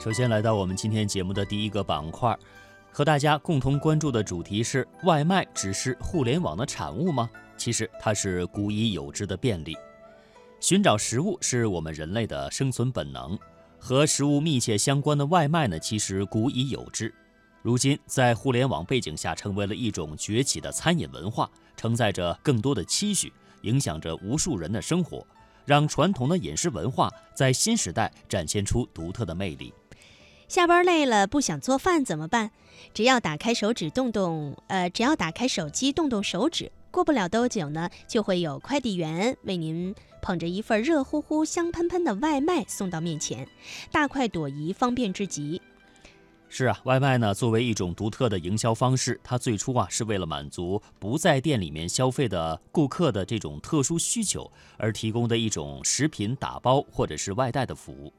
首先来到我们今天节目的第一个板块，和大家共同关注的主题是：外卖只是互联网的产物吗？其实它是古已有之的便利。寻找食物是我们人类的生存本能，和食物密切相关的外卖呢，其实古已有之。如今在互联网背景下，成为了一种崛起的餐饮文化，承载着更多的期许，影响着无数人的生活，让传统的饮食文化在新时代展现出独特的魅力。下班累了不想做饭怎么办？只要打开手指动动，呃，只要打开手机动动手指，过不了多久呢，就会有快递员为您捧着一份热乎乎、香喷喷的外卖送到面前，大快朵颐，方便至极。是啊，外卖呢作为一种独特的营销方式，它最初啊是为了满足不在店里面消费的顾客的这种特殊需求而提供的一种食品打包或者是外带的服务。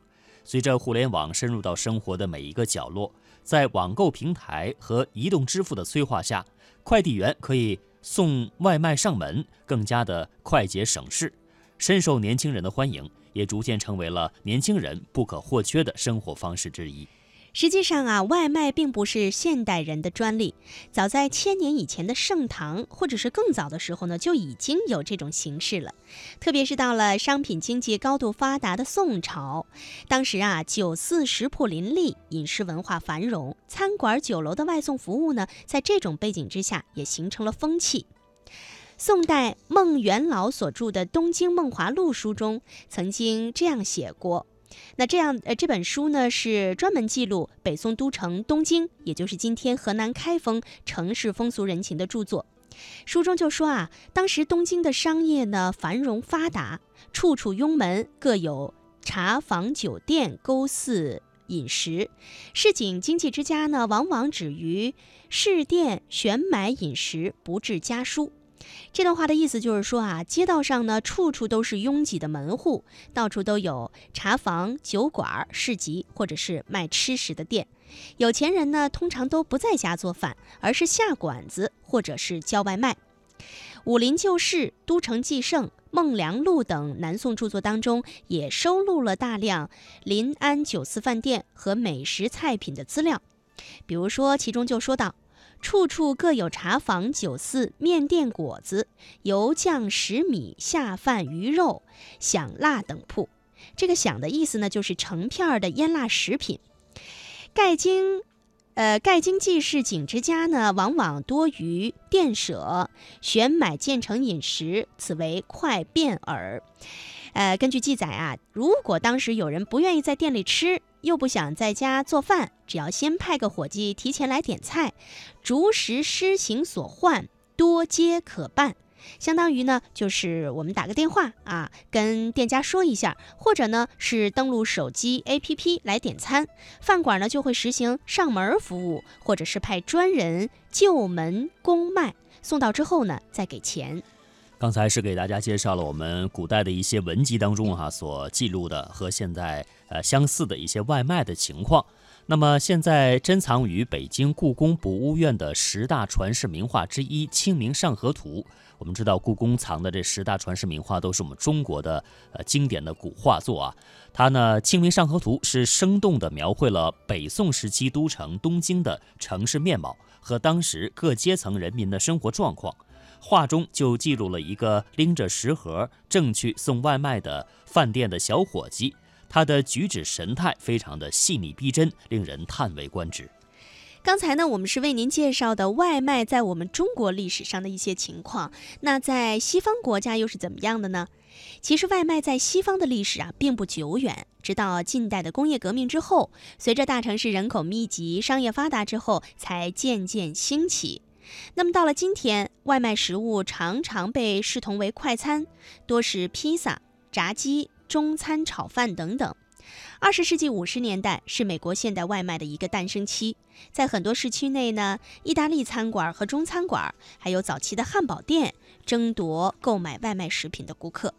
随着互联网深入到生活的每一个角落，在网购平台和移动支付的催化下，快递员可以送外卖上门，更加的快捷省事，深受年轻人的欢迎，也逐渐成为了年轻人不可或缺的生活方式之一。实际上啊，外卖并不是现代人的专利，早在千年以前的盛唐，或者是更早的时候呢，就已经有这种形式了。特别是到了商品经济高度发达的宋朝，当时啊，酒肆食铺林立，饮食文化繁荣，餐馆酒楼的外送服务呢，在这种背景之下也形成了风气。宋代孟元老所著的《东京梦华录》书中曾经这样写过。那这样，呃，这本书呢是专门记录北宋都城东京，也就是今天河南开封城市风俗人情的著作。书中就说啊，当时东京的商业呢繁荣发达，处处拥门，各有茶坊、酒店、勾肆饮食。市井经济之家呢，往往止于市店选买饮食，不置家书。这段话的意思就是说啊，街道上呢，处处都是拥挤的门户，到处都有茶房、酒馆、市集，或者是卖吃食的店。有钱人呢，通常都不在家做饭，而是下馆子，或者是叫外卖。《武林旧事》《都城纪胜》《孟良录》等南宋著作当中，也收录了大量临安酒肆饭店和美食菜品的资料。比如说，其中就说到。处处各有茶坊、酒肆、面店、果子、油酱、食米、下饭、鱼肉、响辣等铺。这个“响”的意思呢，就是成片儿的腌腊食品。盖京，呃，盖京济世景之家呢，往往多于店舍，选买建成饮食，此为快便耳。呃，根据记载啊，如果当时有人不愿意在店里吃，又不想在家做饭，只要先派个伙计提前来点菜，逐时施行所唤，多皆可办。相当于呢，就是我们打个电话啊，跟店家说一下，或者呢是登录手机 APP 来点餐，饭馆呢就会实行上门服务，或者是派专人就门公卖，送到之后呢再给钱。刚才是给大家介绍了我们古代的一些文集当中哈所记录的和现在呃相似的一些外卖的情况。那么现在珍藏于北京故宫博物院的十大传世名画之一《清明上河图》。我们知道故宫藏的这十大传世名画都是我们中国的呃经典的古画作啊。它呢《清明上河图》是生动地描绘了北宋时期都城东京的城市面貌和当时各阶层人民的生活状况。画中就记录了一个拎着食盒正去送外卖的饭店的小伙计，他的举止神态非常的细腻逼真，令人叹为观止。刚才呢，我们是为您介绍的外卖在我们中国历史上的一些情况，那在西方国家又是怎么样的呢？其实外卖在西方的历史啊并不久远，直到近代的工业革命之后，随着大城市人口密集、商业发达之后，才渐渐兴起。那么到了今天，外卖食物常常被视同为快餐，多是披萨、炸鸡、中餐、炒饭等等。二十世纪五十年代是美国现代外卖的一个诞生期，在很多市区内呢，意大利餐馆和中餐馆，还有早期的汉堡店，争夺购买外卖食品的顾客。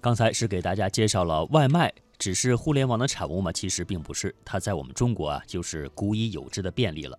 刚才是给大家介绍了外卖。只是互联网的产物吗？其实并不是，它在我们中国啊，就是古已有之的便利了。